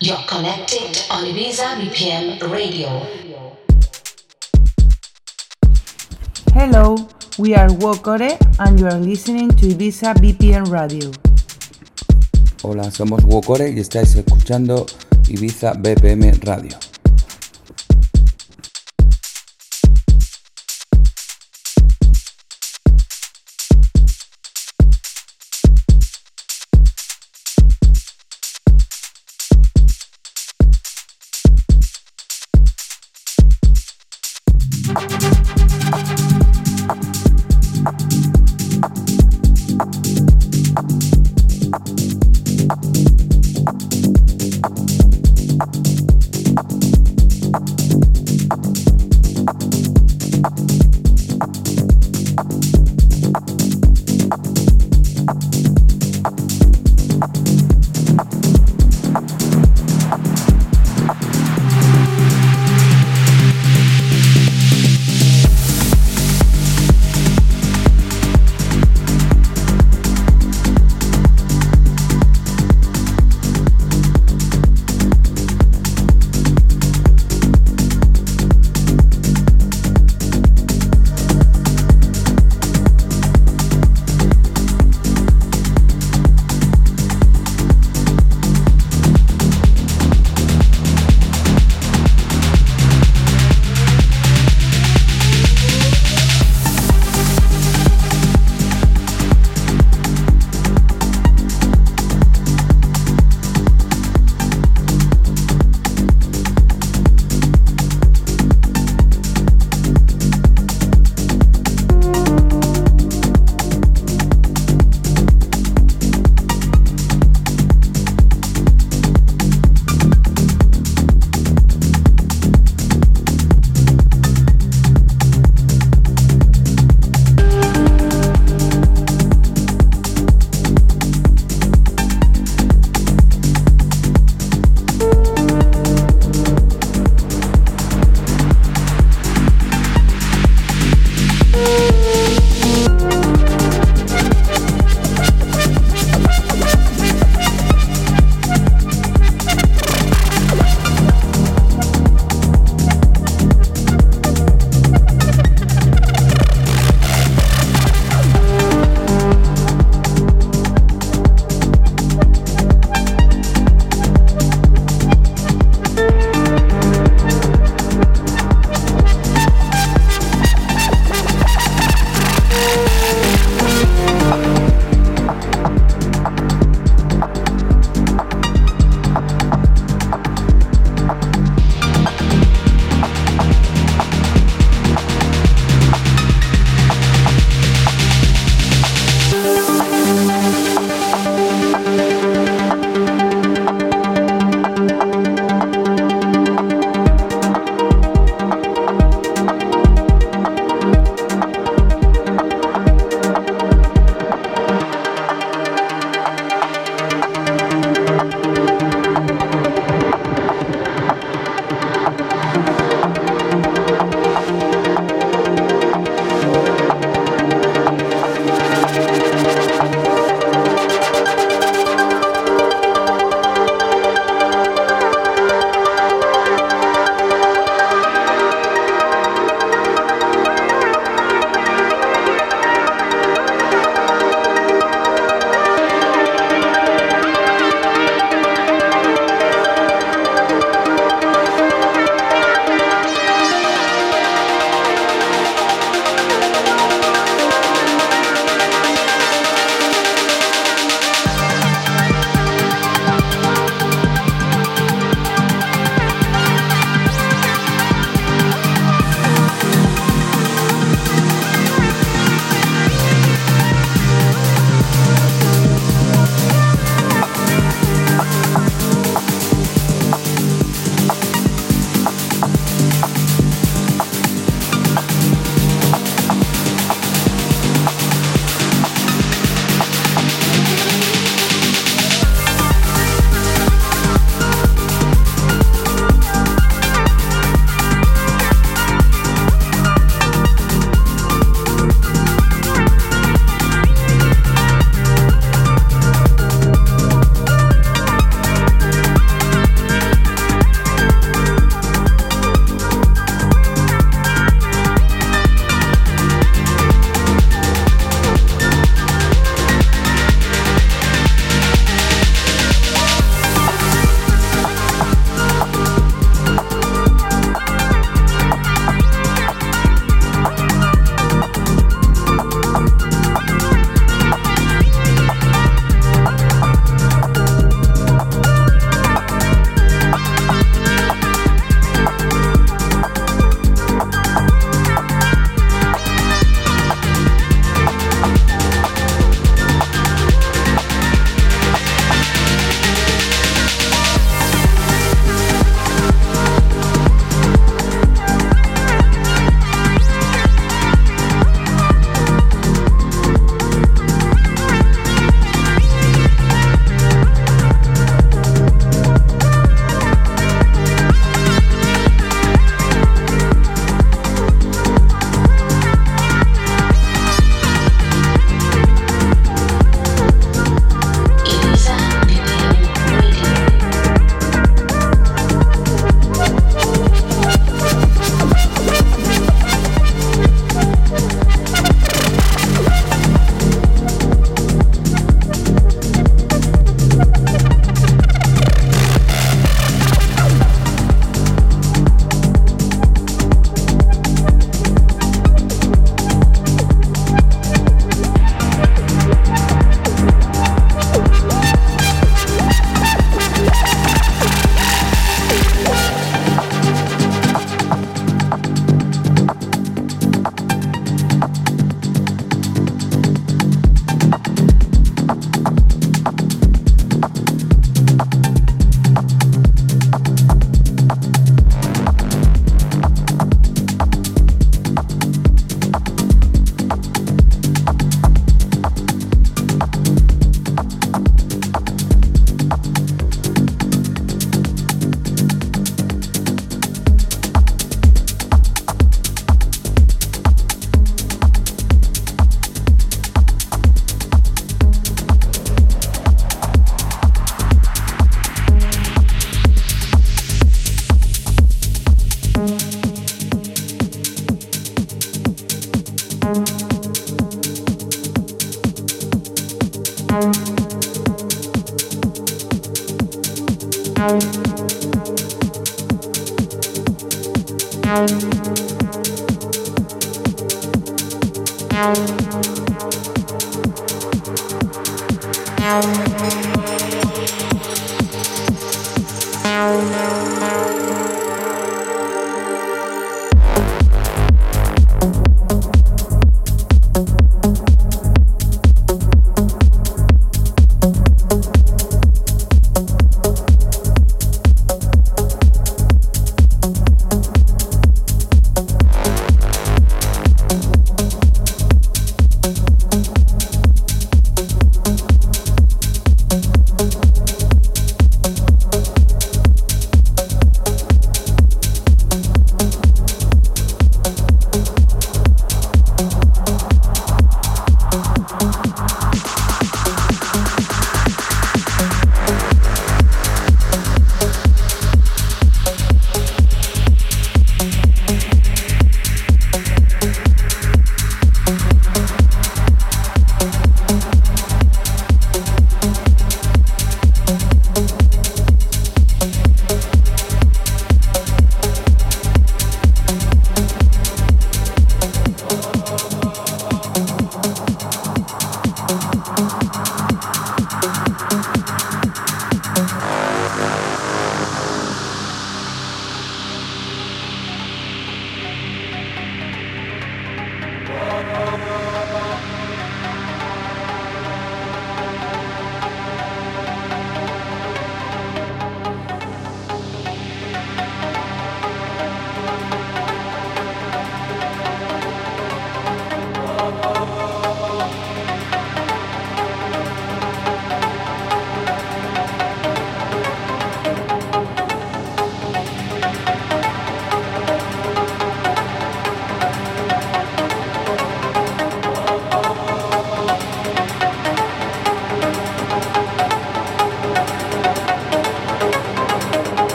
You're connected on Ibiza BPM Radio. Hello, we are Wokore and you are listening to Ibiza BPM Radio. Hola, somos Wokore y estáis escuchando Ibiza BPM Radio.